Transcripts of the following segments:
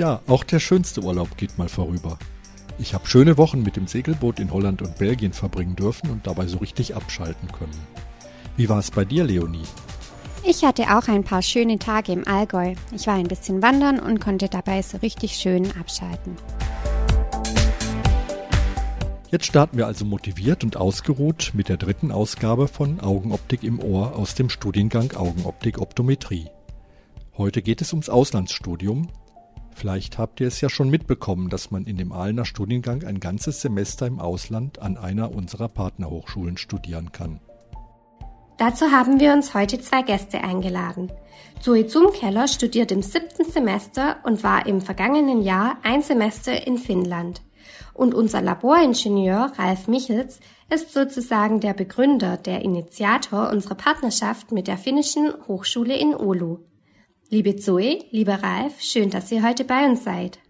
Tja, auch der schönste Urlaub geht mal vorüber. Ich habe schöne Wochen mit dem Segelboot in Holland und Belgien verbringen dürfen und dabei so richtig abschalten können. Wie war es bei dir, Leonie? Ich hatte auch ein paar schöne Tage im Allgäu. Ich war ein bisschen wandern und konnte dabei so richtig schön abschalten. Jetzt starten wir also motiviert und ausgeruht mit der dritten Ausgabe von Augenoptik im Ohr aus dem Studiengang Augenoptik Optometrie. Heute geht es ums Auslandsstudium Vielleicht habt ihr es ja schon mitbekommen, dass man in dem Aalener Studiengang ein ganzes Semester im Ausland an einer unserer Partnerhochschulen studieren kann. Dazu haben wir uns heute zwei Gäste eingeladen. Zoe Zumkeller studiert im siebten Semester und war im vergangenen Jahr ein Semester in Finnland. Und unser Laboringenieur Ralf Michels ist sozusagen der Begründer, der Initiator unserer Partnerschaft mit der finnischen Hochschule in Oulu. Liebe Zoe, lieber Ralf, schön, dass ihr heute bei uns seid.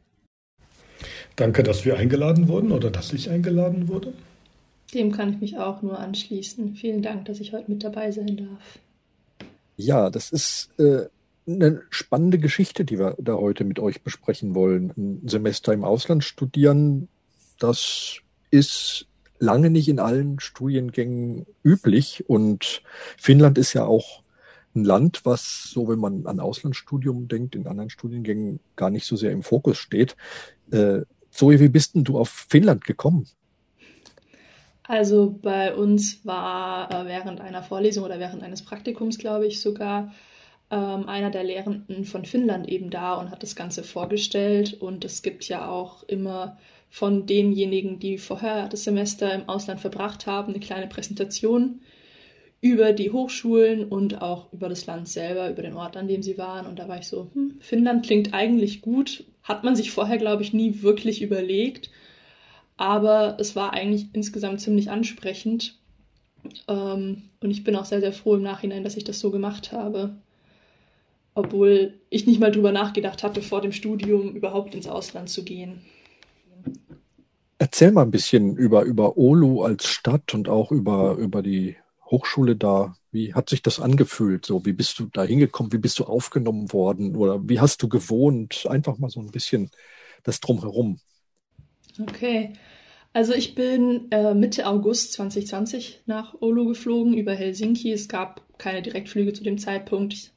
Danke, dass wir eingeladen wurden oder dass ich eingeladen wurde. Dem kann ich mich auch nur anschließen. Vielen Dank, dass ich heute mit dabei sein darf. Ja, das ist äh, eine spannende Geschichte, die wir da heute mit euch besprechen wollen. Ein Semester im Ausland studieren, das ist lange nicht in allen Studiengängen üblich und Finnland ist ja auch ein Land, was so, wenn man an Auslandsstudium denkt, in anderen Studiengängen gar nicht so sehr im Fokus steht. Äh, Zoe, wie bist denn du auf Finnland gekommen? Also bei uns war äh, während einer Vorlesung oder während eines Praktikums, glaube ich, sogar ähm, einer der Lehrenden von Finnland eben da und hat das Ganze vorgestellt. Und es gibt ja auch immer von denjenigen, die vorher das Semester im Ausland verbracht haben, eine kleine Präsentation über die Hochschulen und auch über das Land selber, über den Ort, an dem sie waren. Und da war ich so, hm, Finnland klingt eigentlich gut. Hat man sich vorher, glaube ich, nie wirklich überlegt. Aber es war eigentlich insgesamt ziemlich ansprechend. Ähm, und ich bin auch sehr, sehr froh im Nachhinein, dass ich das so gemacht habe. Obwohl ich nicht mal drüber nachgedacht hatte, vor dem Studium überhaupt ins Ausland zu gehen. Erzähl mal ein bisschen über, über Oulu als Stadt und auch über, über die Hochschule da? Wie hat sich das angefühlt? So, wie bist du da hingekommen? Wie bist du aufgenommen worden? Oder wie hast du gewohnt? Einfach mal so ein bisschen das Drumherum. Okay. Also ich bin äh, Mitte August 2020 nach Oulu geflogen über Helsinki. Es gab keine Direktflüge zu dem Zeitpunkt. Ich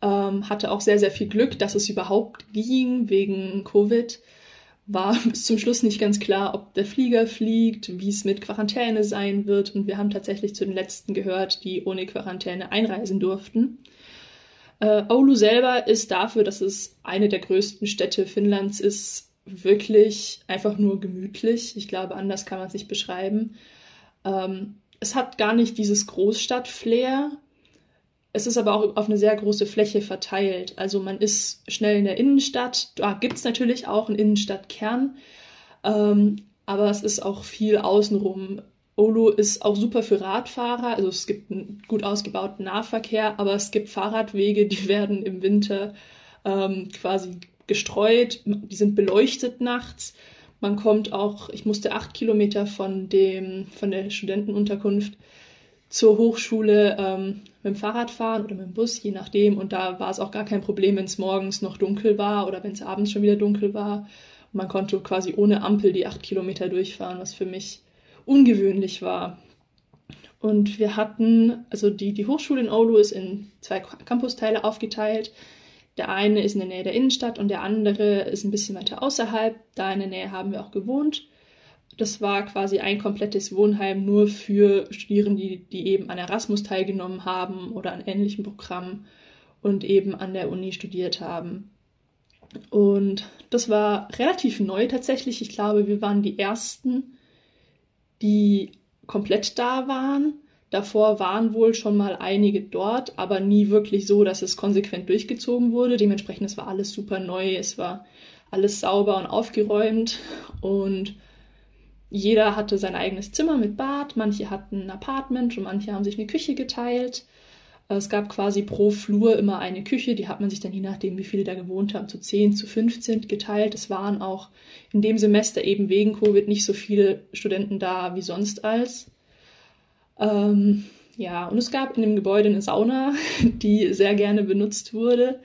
ähm, hatte auch sehr, sehr viel Glück, dass es überhaupt ging wegen Covid war bis zum Schluss nicht ganz klar, ob der Flieger fliegt, wie es mit Quarantäne sein wird. Und wir haben tatsächlich zu den letzten gehört, die ohne Quarantäne einreisen durften. Äh, Oulu selber ist dafür, dass es eine der größten Städte Finnlands ist, wirklich einfach nur gemütlich. Ich glaube, anders kann man es nicht beschreiben. Ähm, es hat gar nicht dieses Großstadt-Flair, es ist aber auch auf eine sehr große Fläche verteilt. Also man ist schnell in der Innenstadt. Da gibt es natürlich auch einen Innenstadtkern. Ähm, aber es ist auch viel außenrum. Olo ist auch super für Radfahrer. Also es gibt einen gut ausgebauten Nahverkehr, aber es gibt Fahrradwege, die werden im Winter ähm, quasi gestreut. Die sind beleuchtet nachts. Man kommt auch, ich musste acht Kilometer von dem, von der Studentenunterkunft zur Hochschule ähm, mit dem Fahrrad fahren oder mit dem Bus, je nachdem. Und da war es auch gar kein Problem, wenn es morgens noch dunkel war oder wenn es abends schon wieder dunkel war. Und man konnte quasi ohne Ampel die acht Kilometer durchfahren, was für mich ungewöhnlich war. Und wir hatten, also die, die Hochschule in Oulu ist in zwei Campusteile aufgeteilt. Der eine ist in der Nähe der Innenstadt und der andere ist ein bisschen weiter außerhalb. Da in der Nähe haben wir auch gewohnt. Das war quasi ein komplettes Wohnheim nur für Studierende, die, die eben an Erasmus teilgenommen haben oder an ähnlichen Programmen und eben an der Uni studiert haben. Und das war relativ neu tatsächlich. Ich glaube, wir waren die Ersten, die komplett da waren. Davor waren wohl schon mal einige dort, aber nie wirklich so, dass es konsequent durchgezogen wurde. Dementsprechend, es war alles super neu. Es war alles sauber und aufgeräumt und jeder hatte sein eigenes Zimmer mit Bad, manche hatten ein Apartment und manche haben sich eine Küche geteilt. Es gab quasi pro Flur immer eine Küche, die hat man sich dann je nachdem, wie viele da gewohnt haben, zu 10, zu 15 geteilt. Es waren auch in dem Semester eben wegen Covid nicht so viele Studenten da wie sonst als. Ähm, ja, und es gab in dem Gebäude eine Sauna, die sehr gerne benutzt wurde.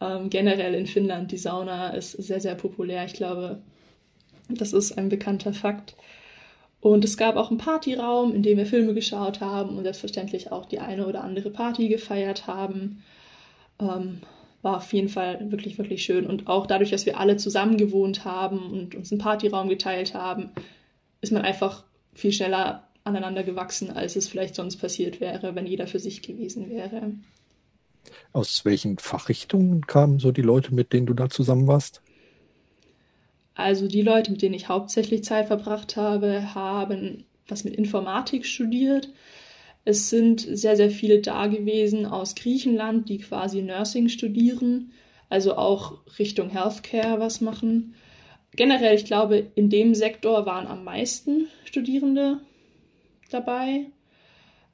Ähm, generell in Finnland, die Sauna ist sehr, sehr populär. Ich glaube, das ist ein bekannter Fakt. Und es gab auch einen Partyraum, in dem wir Filme geschaut haben und selbstverständlich auch die eine oder andere Party gefeiert haben. Ähm, war auf jeden Fall wirklich, wirklich schön. Und auch dadurch, dass wir alle zusammen gewohnt haben und uns einen Partyraum geteilt haben, ist man einfach viel schneller aneinander gewachsen, als es vielleicht sonst passiert wäre, wenn jeder für sich gewesen wäre. Aus welchen Fachrichtungen kamen so die Leute, mit denen du da zusammen warst? Also die Leute, mit denen ich hauptsächlich Zeit verbracht habe, haben was mit Informatik studiert. Es sind sehr, sehr viele da gewesen aus Griechenland, die quasi Nursing studieren, also auch Richtung Healthcare was machen. Generell, ich glaube, in dem Sektor waren am meisten Studierende dabei.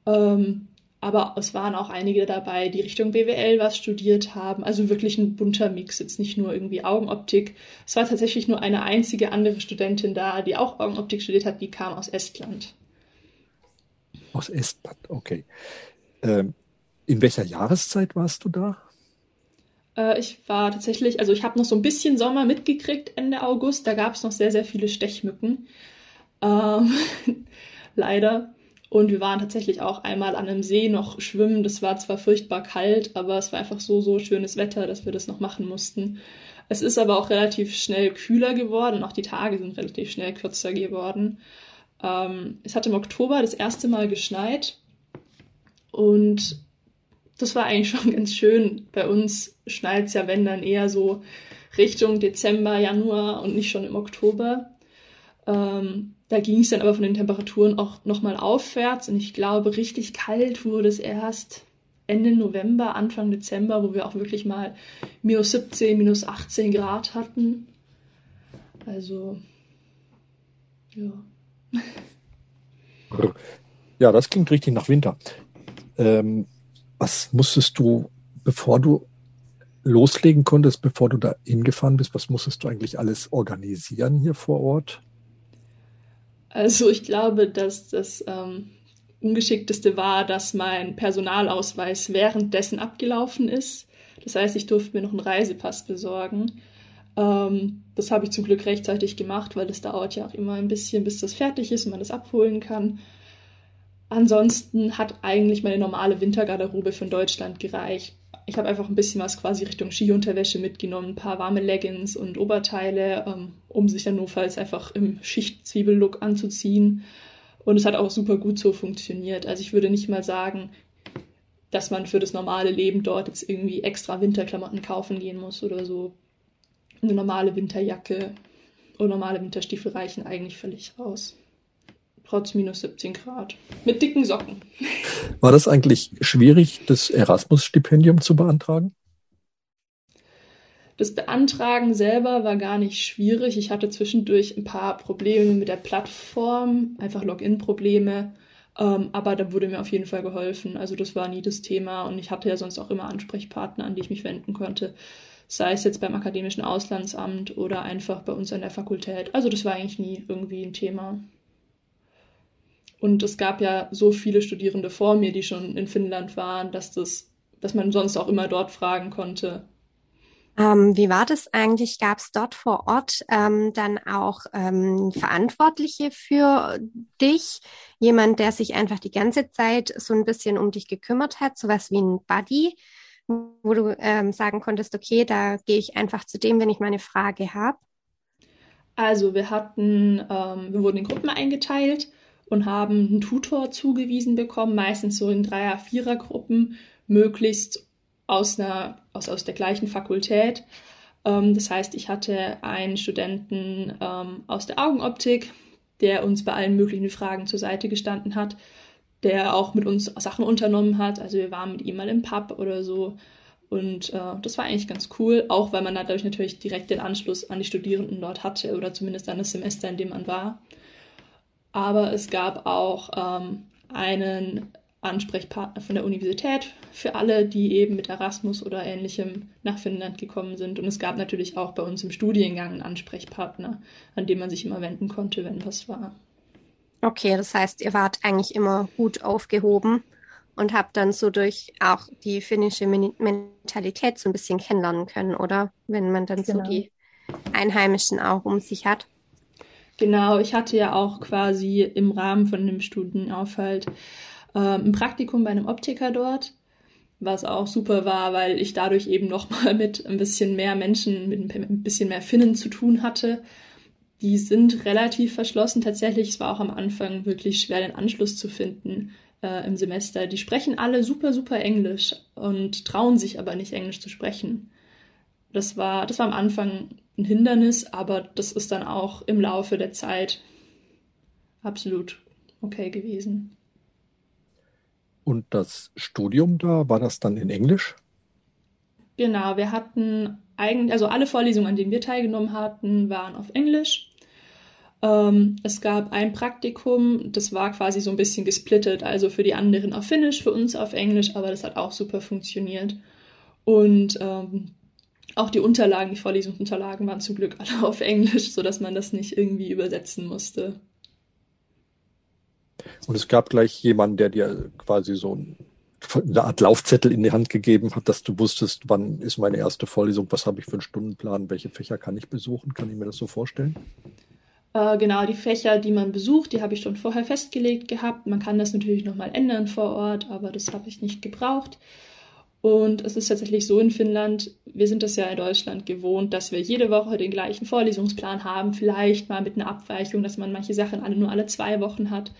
Ähm, aber es waren auch einige dabei, die Richtung BWL was studiert haben. Also wirklich ein bunter Mix, jetzt nicht nur irgendwie Augenoptik. Es war tatsächlich nur eine einzige andere Studentin da, die auch Augenoptik studiert hat, die kam aus Estland. Aus Estland, okay. Ähm, in welcher Jahreszeit warst du da? Äh, ich war tatsächlich, also ich habe noch so ein bisschen Sommer mitgekriegt Ende August. Da gab es noch sehr, sehr viele Stechmücken. Ähm, leider. Und wir waren tatsächlich auch einmal an einem See noch schwimmen. Das war zwar furchtbar kalt, aber es war einfach so, so schönes Wetter, dass wir das noch machen mussten. Es ist aber auch relativ schnell kühler geworden. Auch die Tage sind relativ schnell kürzer geworden. Ähm, es hat im Oktober das erste Mal geschneit. Und das war eigentlich schon ganz schön. Bei uns schneit es ja, wenn dann eher so Richtung Dezember, Januar und nicht schon im Oktober. Ähm, da ging es dann aber von den Temperaturen auch nochmal aufwärts und ich glaube, richtig kalt wurde es erst Ende November, Anfang Dezember, wo wir auch wirklich mal minus 17, minus 18 Grad hatten. Also, ja. Ja, das klingt richtig nach Winter. Ähm, was musstest du, bevor du loslegen konntest, bevor du da hingefahren bist, was musstest du eigentlich alles organisieren hier vor Ort? Also ich glaube, dass das ähm, Ungeschickteste war, dass mein Personalausweis währenddessen abgelaufen ist. Das heißt, ich durfte mir noch einen Reisepass besorgen. Ähm, das habe ich zum Glück rechtzeitig gemacht, weil es dauert ja auch immer ein bisschen, bis das fertig ist und man das abholen kann. Ansonsten hat eigentlich meine normale Wintergarderobe von Deutschland gereicht ich habe einfach ein bisschen was quasi Richtung Skiunterwäsche mitgenommen, ein paar warme Leggings und Oberteile, ähm, um sich dann notfalls einfach im Schichtzwiebellook anzuziehen. Und es hat auch super gut so funktioniert. Also ich würde nicht mal sagen, dass man für das normale Leben dort jetzt irgendwie extra Winterklamotten kaufen gehen muss oder so. Eine normale Winterjacke oder normale Winterstiefel reichen eigentlich völlig raus trotz minus 17 Grad. Mit dicken Socken. War das eigentlich schwierig, das Erasmus-Stipendium zu beantragen? Das Beantragen selber war gar nicht schwierig. Ich hatte zwischendurch ein paar Probleme mit der Plattform, einfach Login-Probleme. Ähm, aber da wurde mir auf jeden Fall geholfen. Also das war nie das Thema und ich hatte ja sonst auch immer Ansprechpartner, an die ich mich wenden konnte. Sei es jetzt beim Akademischen Auslandsamt oder einfach bei uns an der Fakultät. Also das war eigentlich nie irgendwie ein Thema. Und es gab ja so viele Studierende vor mir, die schon in Finnland waren, dass das, dass man sonst auch immer dort fragen konnte. Ähm, wie war das eigentlich? Gab es dort vor Ort ähm, dann auch ähm, Verantwortliche für dich? Jemand, der sich einfach die ganze Zeit so ein bisschen um dich gekümmert hat, sowas wie ein Buddy, wo du ähm, sagen konntest, okay, da gehe ich einfach zu dem, wenn ich mal eine Frage habe? Also wir hatten, ähm, wir wurden in Gruppen eingeteilt und haben einen Tutor zugewiesen bekommen, meistens so in Dreier-, Vierer-Gruppen, möglichst aus, einer, aus, aus der gleichen Fakultät. Ähm, das heißt, ich hatte einen Studenten ähm, aus der Augenoptik, der uns bei allen möglichen Fragen zur Seite gestanden hat, der auch mit uns Sachen unternommen hat. Also wir waren mit ihm mal im Pub oder so. Und äh, das war eigentlich ganz cool, auch weil man dadurch natürlich direkt den Anschluss an die Studierenden dort hatte oder zumindest an das Semester, in dem man war. Aber es gab auch ähm, einen Ansprechpartner von der Universität für alle, die eben mit Erasmus oder ähnlichem nach Finnland gekommen sind. Und es gab natürlich auch bei uns im Studiengang einen Ansprechpartner, an den man sich immer wenden konnte, wenn was war. Okay, das heißt, ihr wart eigentlich immer gut aufgehoben und habt dann so durch auch die finnische Mentalität so ein bisschen kennenlernen können, oder? Wenn man dann genau. so die Einheimischen auch um sich hat. Genau, ich hatte ja auch quasi im Rahmen von dem Studienaufhalt ähm, ein Praktikum bei einem Optiker dort, was auch super war, weil ich dadurch eben nochmal mit ein bisschen mehr Menschen, mit ein bisschen mehr Finnen zu tun hatte. Die sind relativ verschlossen. Tatsächlich, es war auch am Anfang wirklich schwer, den Anschluss zu finden äh, im Semester. Die sprechen alle super, super Englisch und trauen sich aber nicht Englisch zu sprechen. Das war, das war am Anfang ein Hindernis, aber das ist dann auch im Laufe der Zeit absolut okay gewesen. Und das Studium da, war das dann in Englisch? Genau, wir hatten eigentlich, also alle Vorlesungen, an denen wir teilgenommen hatten, waren auf Englisch. Ähm, es gab ein Praktikum, das war quasi so ein bisschen gesplittet, also für die anderen auf Finnisch, für uns auf Englisch, aber das hat auch super funktioniert. Und ähm, auch die Unterlagen, die Vorlesungsunterlagen waren zum Glück alle auf Englisch, sodass man das nicht irgendwie übersetzen musste. Und es gab gleich jemanden, der dir quasi so eine Art Laufzettel in die Hand gegeben hat, dass du wusstest, wann ist meine erste Vorlesung, was habe ich für einen Stundenplan, welche Fächer kann ich besuchen? Kann ich mir das so vorstellen? Äh, genau, die Fächer, die man besucht, die habe ich schon vorher festgelegt gehabt. Man kann das natürlich nochmal ändern vor Ort, aber das habe ich nicht gebraucht. Und es ist tatsächlich so in Finnland, wir sind das ja in Deutschland gewohnt, dass wir jede Woche den gleichen Vorlesungsplan haben, vielleicht mal mit einer Abweichung, dass man manche Sachen alle nur alle zwei Wochen hat.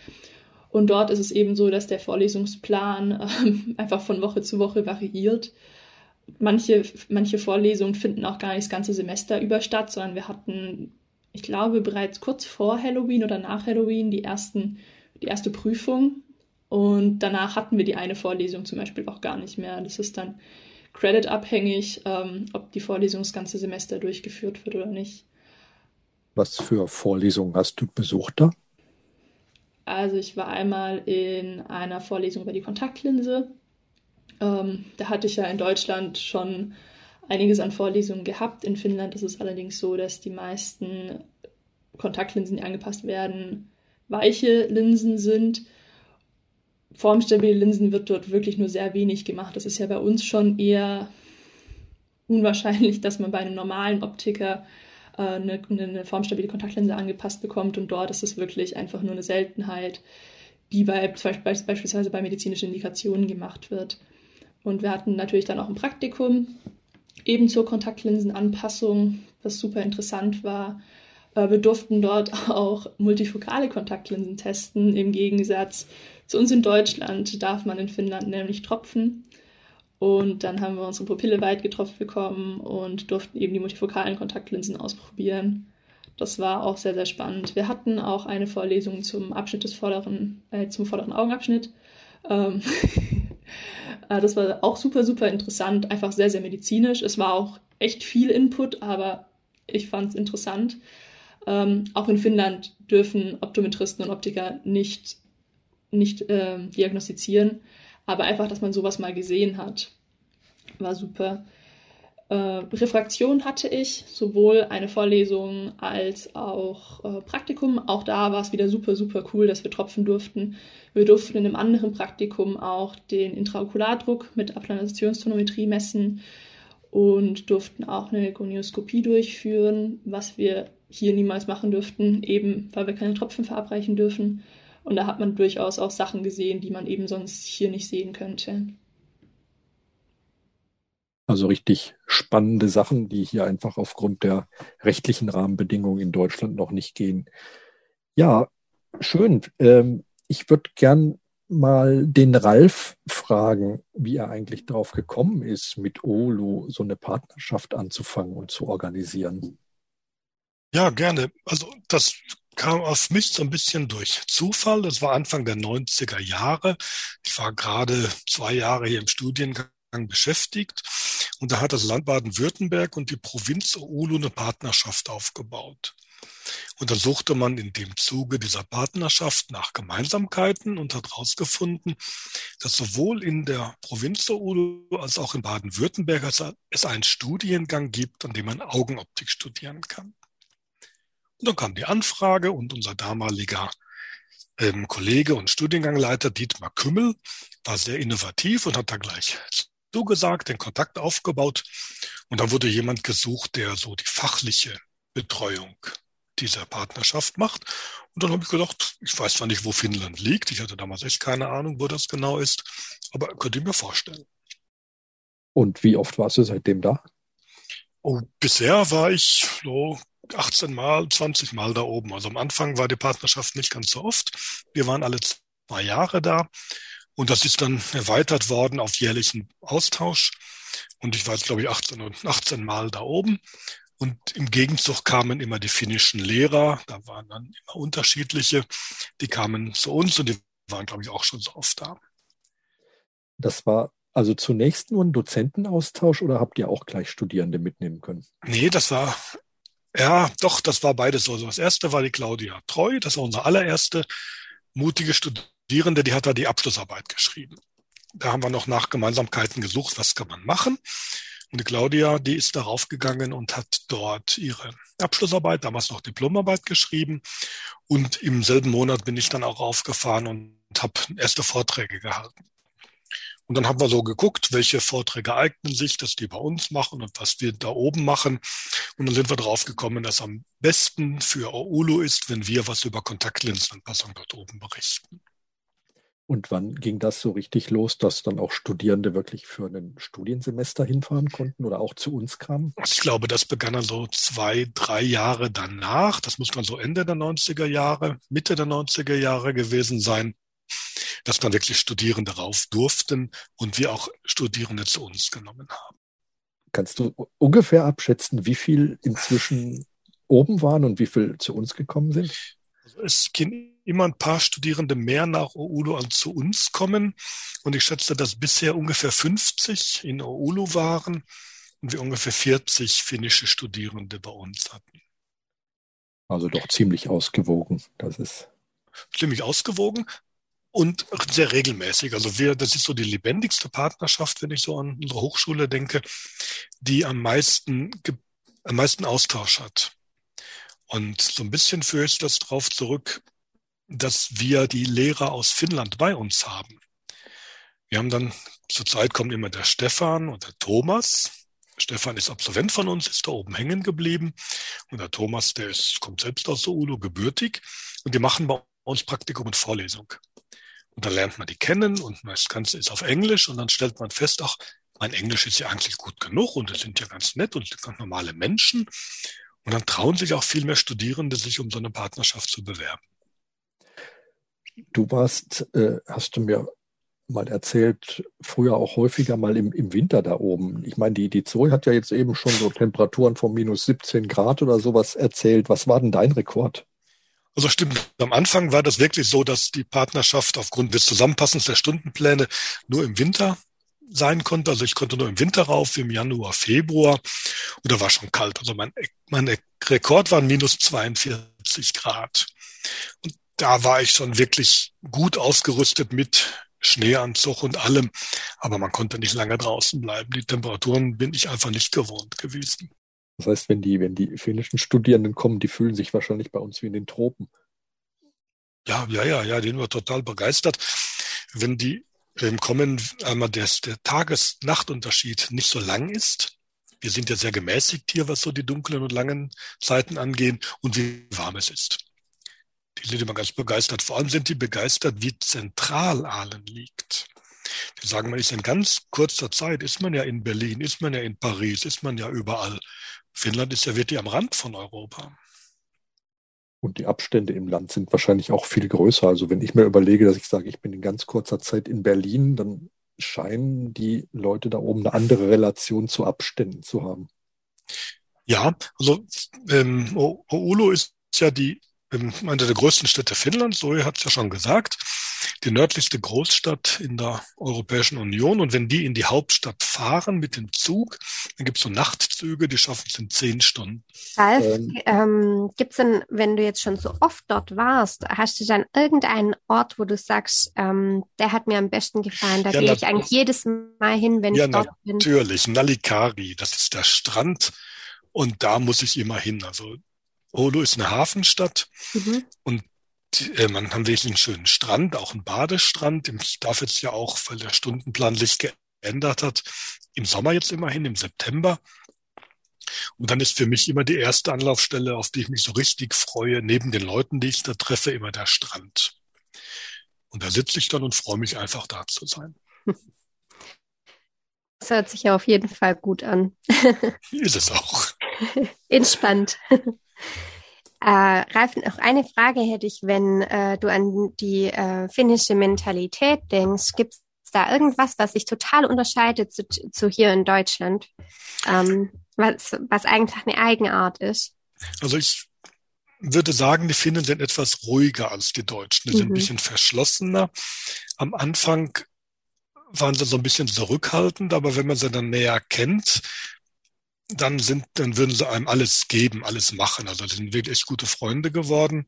Und dort ist es eben so, dass der Vorlesungsplan äh, einfach von Woche zu Woche variiert. Manche, manche Vorlesungen finden auch gar nicht das ganze Semester über statt, sondern wir hatten, ich glaube, bereits kurz vor Halloween oder nach Halloween die, ersten, die erste Prüfung. Und danach hatten wir die eine Vorlesung zum Beispiel auch gar nicht mehr. Das ist dann creditabhängig, ähm, ob die Vorlesung das ganze Semester durchgeführt wird oder nicht. Was für Vorlesungen hast du besucht da? Also ich war einmal in einer Vorlesung über die Kontaktlinse. Ähm, da hatte ich ja in Deutschland schon einiges an Vorlesungen gehabt. In Finnland ist es allerdings so, dass die meisten Kontaktlinsen, die angepasst werden, weiche Linsen sind. Formstabile Linsen wird dort wirklich nur sehr wenig gemacht. Das ist ja bei uns schon eher unwahrscheinlich, dass man bei einem normalen Optiker äh, eine, eine formstabile Kontaktlinse angepasst bekommt. Und dort ist es wirklich einfach nur eine Seltenheit, die bei, beispielsweise bei medizinischen Indikationen gemacht wird. Und wir hatten natürlich dann auch ein Praktikum eben zur Kontaktlinsenanpassung, was super interessant war. Äh, wir durften dort auch multifokale Kontaktlinsen testen. Im Gegensatz zu uns in Deutschland darf man in Finnland nämlich tropfen. Und dann haben wir unsere Pupille weit getropft bekommen und durften eben die multifokalen Kontaktlinsen ausprobieren. Das war auch sehr, sehr spannend. Wir hatten auch eine Vorlesung zum Abschnitt des vorderen, äh, zum vorderen Augenabschnitt. Ähm äh, das war auch super, super interessant, einfach sehr, sehr medizinisch. Es war auch echt viel Input, aber ich fand es interessant. Ähm, auch in Finnland dürfen Optometristen und Optiker nicht, nicht äh, diagnostizieren. Aber einfach, dass man sowas mal gesehen hat, war super. Äh, Refraktion hatte ich, sowohl eine Vorlesung als auch äh, Praktikum. Auch da war es wieder super, super cool, dass wir tropfen durften. Wir durften in einem anderen Praktikum auch den Intraokulardruck mit Applanationstonometrie messen und durften auch eine Gonioskopie durchführen, was wir hier niemals machen dürften, eben weil wir keine Tropfen verabreichen dürfen. Und da hat man durchaus auch Sachen gesehen, die man eben sonst hier nicht sehen könnte. Also richtig spannende Sachen, die hier einfach aufgrund der rechtlichen Rahmenbedingungen in Deutschland noch nicht gehen. Ja, schön. Ähm, ich würde gern mal den Ralf fragen, wie er eigentlich drauf gekommen ist, mit Olu so eine Partnerschaft anzufangen und zu organisieren. Ja, gerne. Also das kam auf mich so ein bisschen durch Zufall. Das war Anfang der 90er Jahre. Ich war gerade zwei Jahre hier im Studiengang beschäftigt Und da hat das Land Baden-Württemberg und die Provinz Oulu eine Partnerschaft aufgebaut. Und dann suchte man in dem Zuge dieser Partnerschaft nach Gemeinsamkeiten und hat herausgefunden, dass sowohl in der Provinz Oulu als auch in Baden-Württemberg es einen Studiengang gibt, an dem man Augenoptik studieren kann. Und dann kam die Anfrage und unser damaliger ähm, Kollege und Studiengangleiter Dietmar Kümmel war sehr innovativ und hat da gleich zugesagt, den Kontakt aufgebaut. Und dann wurde jemand gesucht, der so die fachliche Betreuung dieser Partnerschaft macht. Und dann habe ich gedacht, ich weiß zwar nicht, wo Finnland liegt, ich hatte damals echt keine Ahnung, wo das genau ist, aber könnt ihr mir vorstellen. Und wie oft warst du seitdem da? Oh, bisher war ich so 18 Mal, 20 Mal da oben. Also am Anfang war die Partnerschaft nicht ganz so oft. Wir waren alle zwei Jahre da. Und das ist dann erweitert worden auf jährlichen Austausch. Und ich war jetzt, glaube ich, 18, 18 Mal da oben. Und im Gegenzug kamen immer die finnischen Lehrer, da waren dann immer unterschiedliche, die kamen zu uns und die waren, glaube ich, auch schon so oft da. Das war also zunächst nur ein Dozentenaustausch oder habt ihr auch gleich Studierende mitnehmen können? Nee, das war, ja, doch, das war beides so. Also das erste war die Claudia Treu, das war unsere allererste mutige Studierende, die hat da die Abschlussarbeit geschrieben. Da haben wir noch nach Gemeinsamkeiten gesucht, was kann man machen. Und die Claudia, die ist darauf gegangen und hat dort ihre Abschlussarbeit, damals noch Diplomarbeit geschrieben. Und im selben Monat bin ich dann auch aufgefahren und habe erste Vorträge gehalten. Und dann haben wir so geguckt, welche Vorträge eignen sich, dass die bei uns machen und was wir da oben machen. Und dann sind wir drauf gekommen, dass am besten für OULU ist, wenn wir was über Kontaktlinsenanpassung dort oben berichten. Und wann ging das so richtig los, dass dann auch Studierende wirklich für ein Studiensemester hinfahren konnten oder auch zu uns kamen? Ich glaube, das begann dann so zwei, drei Jahre danach. Das muss man so Ende der 90er Jahre, Mitte der 90er Jahre gewesen sein, dass dann wirklich Studierende rauf durften und wir auch Studierende zu uns genommen haben. Kannst du ungefähr abschätzen, wie viel inzwischen oben waren und wie viel zu uns gekommen sind? Also es gehen immer ein paar Studierende mehr nach Oulu als zu uns kommen. Und ich schätze, dass bisher ungefähr 50 in Oulu waren und wir ungefähr 40 finnische Studierende bei uns hatten. Also doch ziemlich ausgewogen. Das ist ziemlich ausgewogen und sehr regelmäßig. Also wir, das ist so die lebendigste Partnerschaft, wenn ich so an unsere Hochschule denke, die am meisten, am meisten Austausch hat. Und so ein bisschen führe ich das drauf zurück, dass wir die Lehrer aus Finnland bei uns haben. Wir haben dann, zurzeit kommt immer der Stefan und der Thomas. Stefan ist Absolvent von uns, ist da oben hängen geblieben. Und der Thomas, der ist, kommt selbst aus der ULO, gebürtig. Und die machen bei uns Praktikum und Vorlesung. Und dann lernt man die kennen und das Ganze ist auf Englisch und dann stellt man fest, ach, mein Englisch ist ja eigentlich gut genug und das sind ja ganz nett und ganz normale Menschen. Und dann trauen sich auch viel mehr Studierende, sich um so eine Partnerschaft zu bewerben. Du warst, äh, hast du mir mal erzählt, früher auch häufiger mal im, im Winter da oben. Ich meine, die, die Zoe hat ja jetzt eben schon so Temperaturen von minus 17 Grad oder sowas erzählt. Was war denn dein Rekord? Also stimmt, am Anfang war das wirklich so, dass die Partnerschaft aufgrund des Zusammenpassens der Stundenpläne nur im Winter sein konnte. Also ich konnte nur im Winter rauf, im Januar, Februar. Und da war schon kalt. Also mein, mein Rekord waren minus 42 Grad. Und da war ich schon wirklich gut ausgerüstet mit Schneeanzug und allem. Aber man konnte nicht lange draußen bleiben. Die Temperaturen bin ich einfach nicht gewohnt gewesen. Das heißt, wenn die, wenn die finnischen Studierenden kommen, die fühlen sich wahrscheinlich bei uns wie in den Tropen. Ja, ja, ja, ja, die sind wir total begeistert. Wenn die ähm, kommen, einmal der, der Tages-Nacht-Unterschied nicht so lang ist. Wir sind ja sehr gemäßigt hier, was so die dunklen und langen Zeiten angehen und wie warm es ist. Die sind immer ganz begeistert. Vor allem sind die begeistert, wie zentral Aalen liegt. Die sagen, man ist in ganz kurzer Zeit, ist man ja in Berlin, ist man ja in Paris, ist man ja überall. Finnland ist ja wirklich am Rand von Europa. Und die Abstände im Land sind wahrscheinlich auch viel größer. Also wenn ich mir überlege, dass ich sage, ich bin in ganz kurzer Zeit in Berlin, dann scheinen die Leute da oben eine andere Relation zu Abständen zu haben. Ja, also ähm, Oulu ist ja die ähm, eine der größten Städte Finnlands, so hat es ja schon gesagt. Die nördlichste Großstadt in der Europäischen Union. Und wenn die in die Hauptstadt fahren mit dem Zug, dann gibt es so Nachtzüge, die schaffen es in zehn Stunden. Ralf, ähm, ähm, gibt es denn, wenn du jetzt schon so oft dort warst, hast du dann irgendeinen Ort, wo du sagst, ähm, der hat mir am besten gefallen, da ja, gehe ich eigentlich jedes Mal hin, wenn ja, ich dort bin? Natürlich, Nalikari, das ist der Strand und da muss ich immer hin. Also Olo ist eine Hafenstadt mhm. und äh, man haben wirklich einen schönen Strand, auch einen Badestrand. Ich darf jetzt ja auch, weil der Stundenplan sich geändert hat, im Sommer jetzt immerhin, im September. Und dann ist für mich immer die erste Anlaufstelle, auf die ich mich so richtig freue, neben den Leuten, die ich da treffe, immer der Strand. Und da sitze ich dann und freue mich einfach da zu sein. Das hört sich ja auf jeden Fall gut an. Ist es auch. Entspannt. Äh, Ralf, noch eine Frage hätte ich, wenn äh, du an die äh, finnische Mentalität denkst. Gibt es da irgendwas, was sich total unterscheidet zu, zu hier in Deutschland? Ähm, was, was eigentlich eine Eigenart ist? Also ich würde sagen, die Finnen sind etwas ruhiger als die Deutschen. Die mhm. sind ein mhm. bisschen verschlossener. Am Anfang waren sie so ein bisschen zurückhaltend, aber wenn man sie dann näher kennt, dann sind, dann würden sie einem alles geben, alles machen. Also sind wirklich gute Freunde geworden.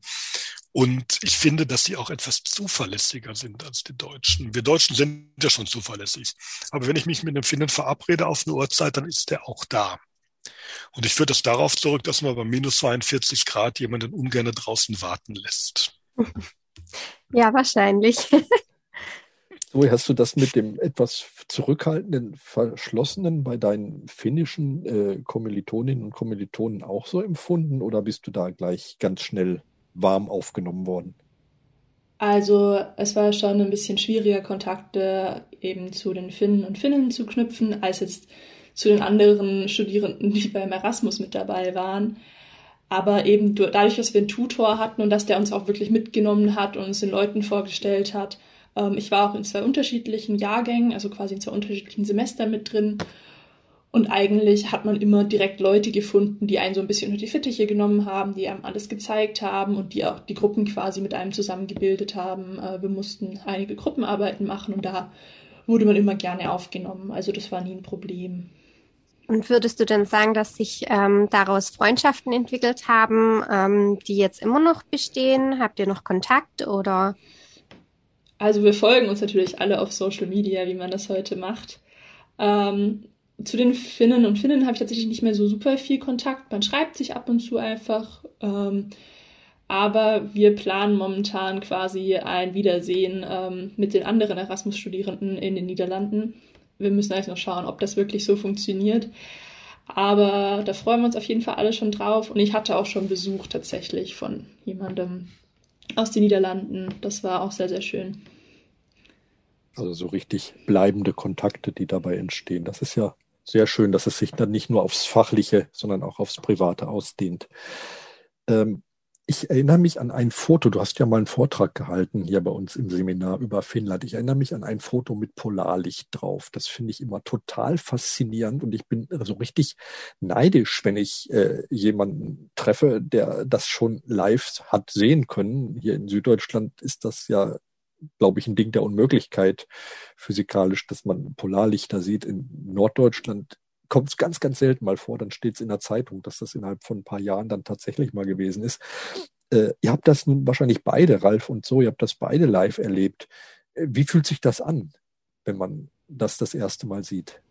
Und ich finde, dass sie auch etwas zuverlässiger sind als die Deutschen. Wir Deutschen sind ja schon zuverlässig. Aber wenn ich mich mit einem Finnen verabrede auf eine Uhrzeit, dann ist der auch da. Und ich führe das darauf zurück, dass man bei minus 42 Grad jemanden ungern draußen warten lässt. Ja, wahrscheinlich. So hast du das mit dem etwas zurückhaltenden, verschlossenen bei deinen finnischen äh, Kommilitoninnen und Kommilitonen auch so empfunden oder bist du da gleich ganz schnell warm aufgenommen worden? Also es war schon ein bisschen schwieriger, Kontakte eben zu den Finnen und Finnen zu knüpfen, als jetzt zu den anderen Studierenden, die beim Erasmus mit dabei waren. Aber eben dadurch, dass wir einen Tutor hatten und dass der uns auch wirklich mitgenommen hat und uns den Leuten vorgestellt hat, ähm, ich war auch in zwei unterschiedlichen Jahrgängen, also quasi in zwei unterschiedlichen Semestern mit drin. Und eigentlich hat man immer direkt Leute gefunden, die einen so ein bisschen unter die Fittiche genommen haben, die einem alles gezeigt haben und die auch die Gruppen quasi mit einem zusammengebildet haben. Äh, wir mussten einige Gruppenarbeiten machen und da wurde man immer gerne aufgenommen. Also das war nie ein Problem. Und würdest du denn sagen, dass sich ähm, daraus Freundschaften entwickelt haben, ähm, die jetzt immer noch bestehen? Habt ihr noch Kontakt oder? Also wir folgen uns natürlich alle auf Social Media, wie man das heute macht. Ähm, zu den Finnen und Finnen habe ich tatsächlich nicht mehr so super viel Kontakt. Man schreibt sich ab und zu einfach. Ähm, aber wir planen momentan quasi ein Wiedersehen ähm, mit den anderen Erasmus-Studierenden in den Niederlanden. Wir müssen eigentlich noch schauen, ob das wirklich so funktioniert. Aber da freuen wir uns auf jeden Fall alle schon drauf. Und ich hatte auch schon Besuch tatsächlich von jemandem, aus den Niederlanden. Das war auch sehr, sehr schön. Also so richtig bleibende Kontakte, die dabei entstehen. Das ist ja sehr schön, dass es sich dann nicht nur aufs Fachliche, sondern auch aufs Private ausdehnt. Ähm, ich erinnere mich an ein Foto, du hast ja mal einen Vortrag gehalten hier bei uns im Seminar über Finnland. Ich erinnere mich an ein Foto mit Polarlicht drauf. Das finde ich immer total faszinierend und ich bin so richtig neidisch, wenn ich äh, jemanden treffe, der das schon live hat sehen können. Hier in Süddeutschland ist das ja glaube ich, ein Ding der Unmöglichkeit physikalisch, dass man Polarlichter sieht. In Norddeutschland kommt es ganz, ganz selten mal vor. Dann steht es in der Zeitung, dass das innerhalb von ein paar Jahren dann tatsächlich mal gewesen ist. Äh, ihr habt das nun wahrscheinlich beide, Ralf und so, ihr habt das beide live erlebt. Äh, wie fühlt sich das an, wenn man das das erste Mal sieht?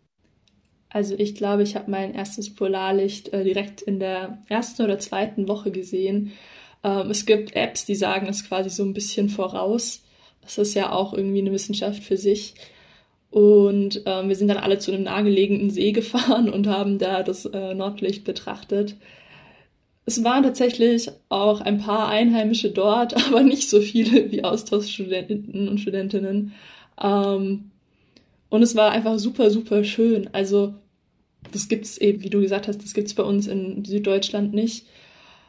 Also ich glaube, ich habe mein erstes Polarlicht äh, direkt in der ersten oder zweiten Woche gesehen. Ähm, es gibt Apps, die sagen es quasi so ein bisschen voraus. Das ist ja auch irgendwie eine Wissenschaft für sich. Und ähm, wir sind dann alle zu einem nahegelegenen See gefahren und haben da das äh, Nordlicht betrachtet. Es waren tatsächlich auch ein paar Einheimische dort, aber nicht so viele wie Austauschstudenten und Studentinnen. Ähm, und es war einfach super, super schön. Also das gibt's eben, wie du gesagt hast, das gibt's bei uns in Süddeutschland nicht.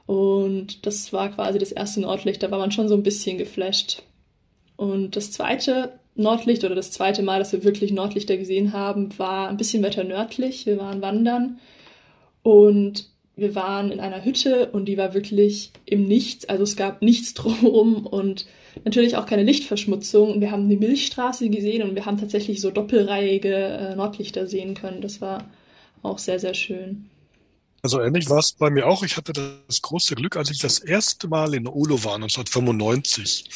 Und das war quasi das erste Nordlicht. Da war man schon so ein bisschen geflasht. Und das zweite Nordlicht oder das zweite Mal, dass wir wirklich Nordlichter gesehen haben, war ein bisschen weiter nördlich. Wir waren wandern und wir waren in einer Hütte und die war wirklich im Nichts. Also es gab nichts drumherum und natürlich auch keine Lichtverschmutzung. Wir haben die Milchstraße gesehen und wir haben tatsächlich so doppelreihige äh, Nordlichter sehen können. Das war auch sehr, sehr schön. Also ähnlich war es bei mir auch. Ich hatte das große Glück, als ich das erste Mal in Ulo war, 1995.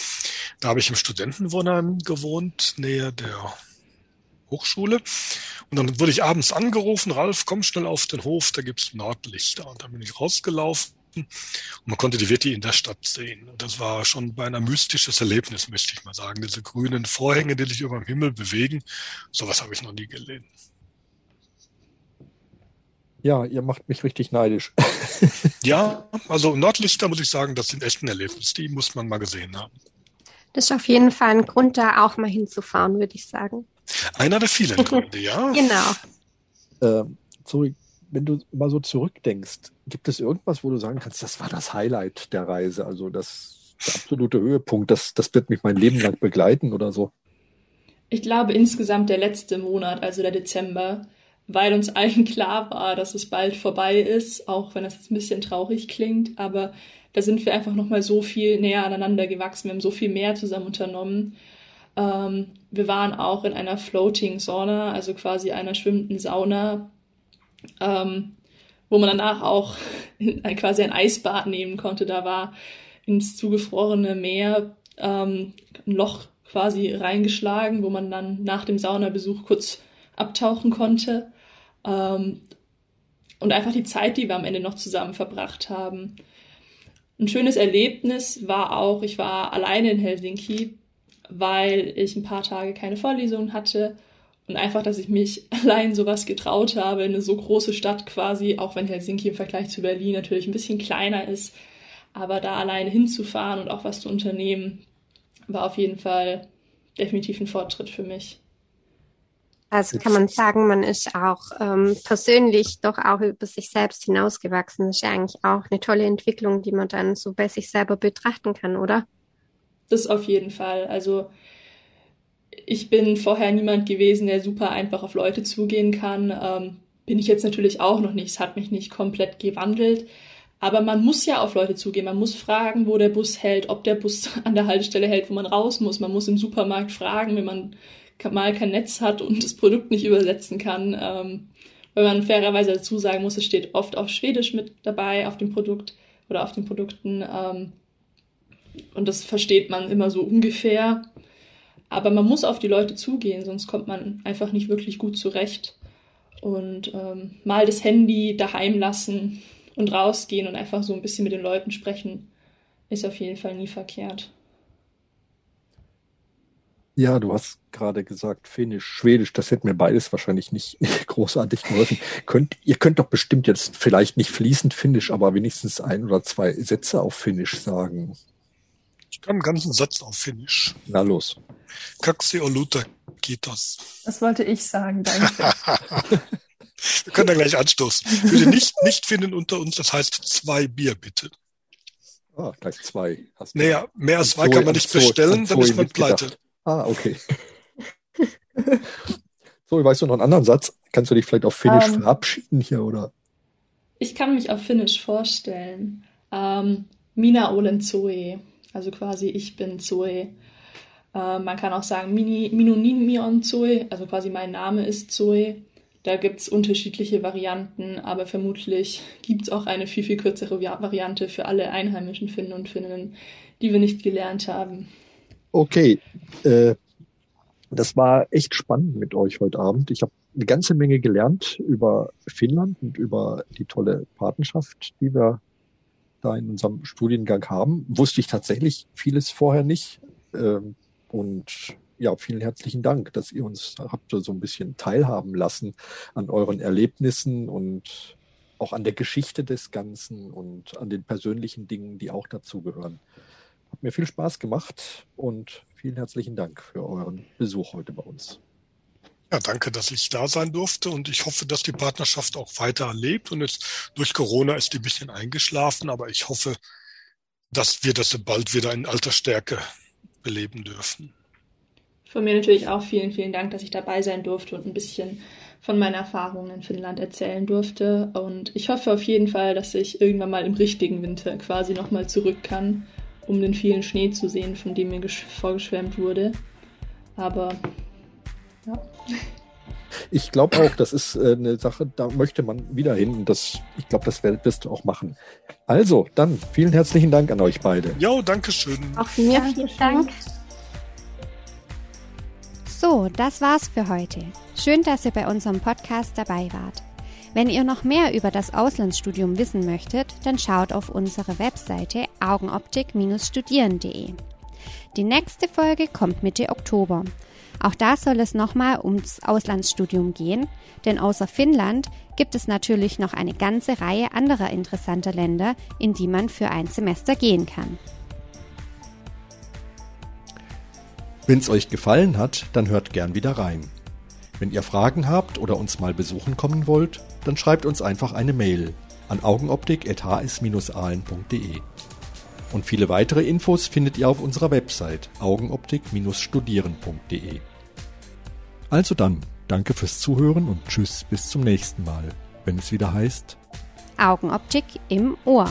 Da habe ich im Studentenwohnheim gewohnt, nähe der Hochschule. Und dann wurde ich abends angerufen, Ralf, komm schnell auf den Hof, da gibt's Nordlichter. Und dann bin ich rausgelaufen und man konnte die Wirti in der Stadt sehen. Und das war schon beinahe ein mystisches Erlebnis, möchte ich mal sagen. Diese grünen Vorhänge, die sich über dem Himmel bewegen, sowas habe ich noch nie gelesen. Ja, ihr macht mich richtig neidisch. ja, also Nordlichter muss ich sagen, das sind echt ein Erlebnis. Die muss man mal gesehen haben. Das ist auf jeden Fall ein Grund, da auch mal hinzufahren, würde ich sagen. Einer der vielen Gründe, ja. Genau. Ähm, sorry, wenn du mal so zurückdenkst, gibt es irgendwas, wo du sagen kannst, das war das Highlight der Reise, also das der absolute Höhepunkt, das, das wird mich mein Leben lang begleiten oder so? Ich glaube insgesamt der letzte Monat, also der Dezember, weil uns allen klar war, dass es bald vorbei ist, auch wenn das jetzt ein bisschen traurig klingt, aber da sind wir einfach nochmal so viel näher aneinander gewachsen, wir haben so viel mehr zusammen unternommen. Ähm, wir waren auch in einer Floating Sauna, also quasi einer schwimmenden Sauna, ähm, wo man danach auch ein, quasi ein Eisbad nehmen konnte. Da war ins zugefrorene Meer ähm, ein Loch quasi reingeschlagen, wo man dann nach dem Saunabesuch kurz abtauchen konnte. Ähm, und einfach die Zeit, die wir am Ende noch zusammen verbracht haben. Ein schönes Erlebnis war auch, ich war alleine in Helsinki weil ich ein paar Tage keine Vorlesungen hatte und einfach, dass ich mich allein sowas getraut habe, in eine so große Stadt quasi, auch wenn Helsinki im Vergleich zu Berlin natürlich ein bisschen kleiner ist, aber da alleine hinzufahren und auch was zu unternehmen, war auf jeden Fall definitiv ein Fortschritt für mich. Also kann man sagen, man ist auch ähm, persönlich doch auch über sich selbst hinausgewachsen. Das ist ja eigentlich auch eine tolle Entwicklung, die man dann so bei sich selber betrachten kann, oder? Das auf jeden Fall. Also ich bin vorher niemand gewesen, der super einfach auf Leute zugehen kann. Ähm, bin ich jetzt natürlich auch noch nicht. Es hat mich nicht komplett gewandelt. Aber man muss ja auf Leute zugehen. Man muss fragen, wo der Bus hält, ob der Bus an der Haltestelle hält, wo man raus muss. Man muss im Supermarkt fragen, wenn man mal kein Netz hat und das Produkt nicht übersetzen kann. Ähm, weil man fairerweise dazu sagen muss, es steht oft auf Schwedisch mit dabei auf dem Produkt oder auf den Produkten. Ähm, und das versteht man immer so ungefähr. Aber man muss auf die Leute zugehen, sonst kommt man einfach nicht wirklich gut zurecht. Und ähm, mal das Handy daheim lassen und rausgehen und einfach so ein bisschen mit den Leuten sprechen, ist auf jeden Fall nie verkehrt. Ja, du hast gerade gesagt, Finnisch, Schwedisch, das hätte mir beides wahrscheinlich nicht, großartig geholfen. Könnt, ihr könnt doch bestimmt jetzt vielleicht nicht fließend Finnisch, aber wenigstens ein oder zwei Sätze auf Finnisch sagen. Ich kann einen ganzen Satz auf Finnisch. Na los. Kaksi oluta kitos. Das wollte ich sagen, danke. Wir können da gleich anstoßen. Für die nicht, nicht finden unter uns, das heißt zwei Bier bitte. Ah, gleich zwei. Hast naja, mehr als zwei kann man nicht bestellen, dann ist man pleite. Ah, okay. so, weißt du noch einen anderen Satz? Kannst du dich vielleicht auf Finnisch um, ähm. verabschieden hier, oder? Ich kann mich auf Finnisch vorstellen. Ähm, Mina olen Zoe. Also quasi ich bin Zoe. Äh, man kann auch sagen Mini, Zoe, also quasi mein Name ist Zoe. Da gibt es unterschiedliche Varianten, aber vermutlich gibt es auch eine viel, viel kürzere Variante für alle einheimischen Finnen und Finnen, die wir nicht gelernt haben. Okay, äh, das war echt spannend mit euch heute Abend. Ich habe eine ganze Menge gelernt über Finnland und über die tolle Partnerschaft, die wir da in unserem Studiengang haben. Wusste ich tatsächlich vieles vorher nicht. Ähm, und ja, vielen herzlichen Dank, dass ihr uns habt so ein bisschen teilhaben lassen an euren Erlebnissen und auch an der Geschichte des Ganzen und an den persönlichen Dingen, die auch dazugehören. Hat mir viel Spaß gemacht und vielen herzlichen Dank für euren Besuch heute bei uns. Ja, danke, dass ich da sein durfte und ich hoffe, dass die Partnerschaft auch weiter lebt und jetzt durch Corona ist die ein bisschen eingeschlafen, aber ich hoffe, dass wir das bald wieder in alter Stärke beleben dürfen. Von mir natürlich auch vielen, vielen Dank, dass ich dabei sein durfte und ein bisschen von meinen Erfahrungen in Finnland erzählen durfte. Und ich hoffe auf jeden Fall, dass ich irgendwann mal im richtigen Winter quasi nochmal zurück kann, um den vielen Schnee zu sehen, von dem mir vorgeschwärmt wurde. Aber ja. Ich glaube auch, das ist äh, eine Sache, da möchte man wieder hin. Das, ich glaube, das wirst du auch machen. Also, dann vielen herzlichen Dank an euch beide. Jo, danke schön. Auch von mir vielen Dank. So, das war's für heute. Schön, dass ihr bei unserem Podcast dabei wart. Wenn ihr noch mehr über das Auslandsstudium wissen möchtet, dann schaut auf unsere Webseite augenoptik-studieren.de. Die nächste Folge kommt Mitte Oktober. Auch da soll es nochmal ums Auslandsstudium gehen, denn außer Finnland gibt es natürlich noch eine ganze Reihe anderer interessanter Länder, in die man für ein Semester gehen kann. Wenn es euch gefallen hat, dann hört gern wieder rein. Wenn ihr Fragen habt oder uns mal besuchen kommen wollt, dann schreibt uns einfach eine Mail an augenoptik.hs-ahlen.de. Und viele weitere Infos findet ihr auf unserer Website augenoptik-studieren.de. Also dann, danke fürs Zuhören und tschüss bis zum nächsten Mal, wenn es wieder heißt Augenoptik im Ohr.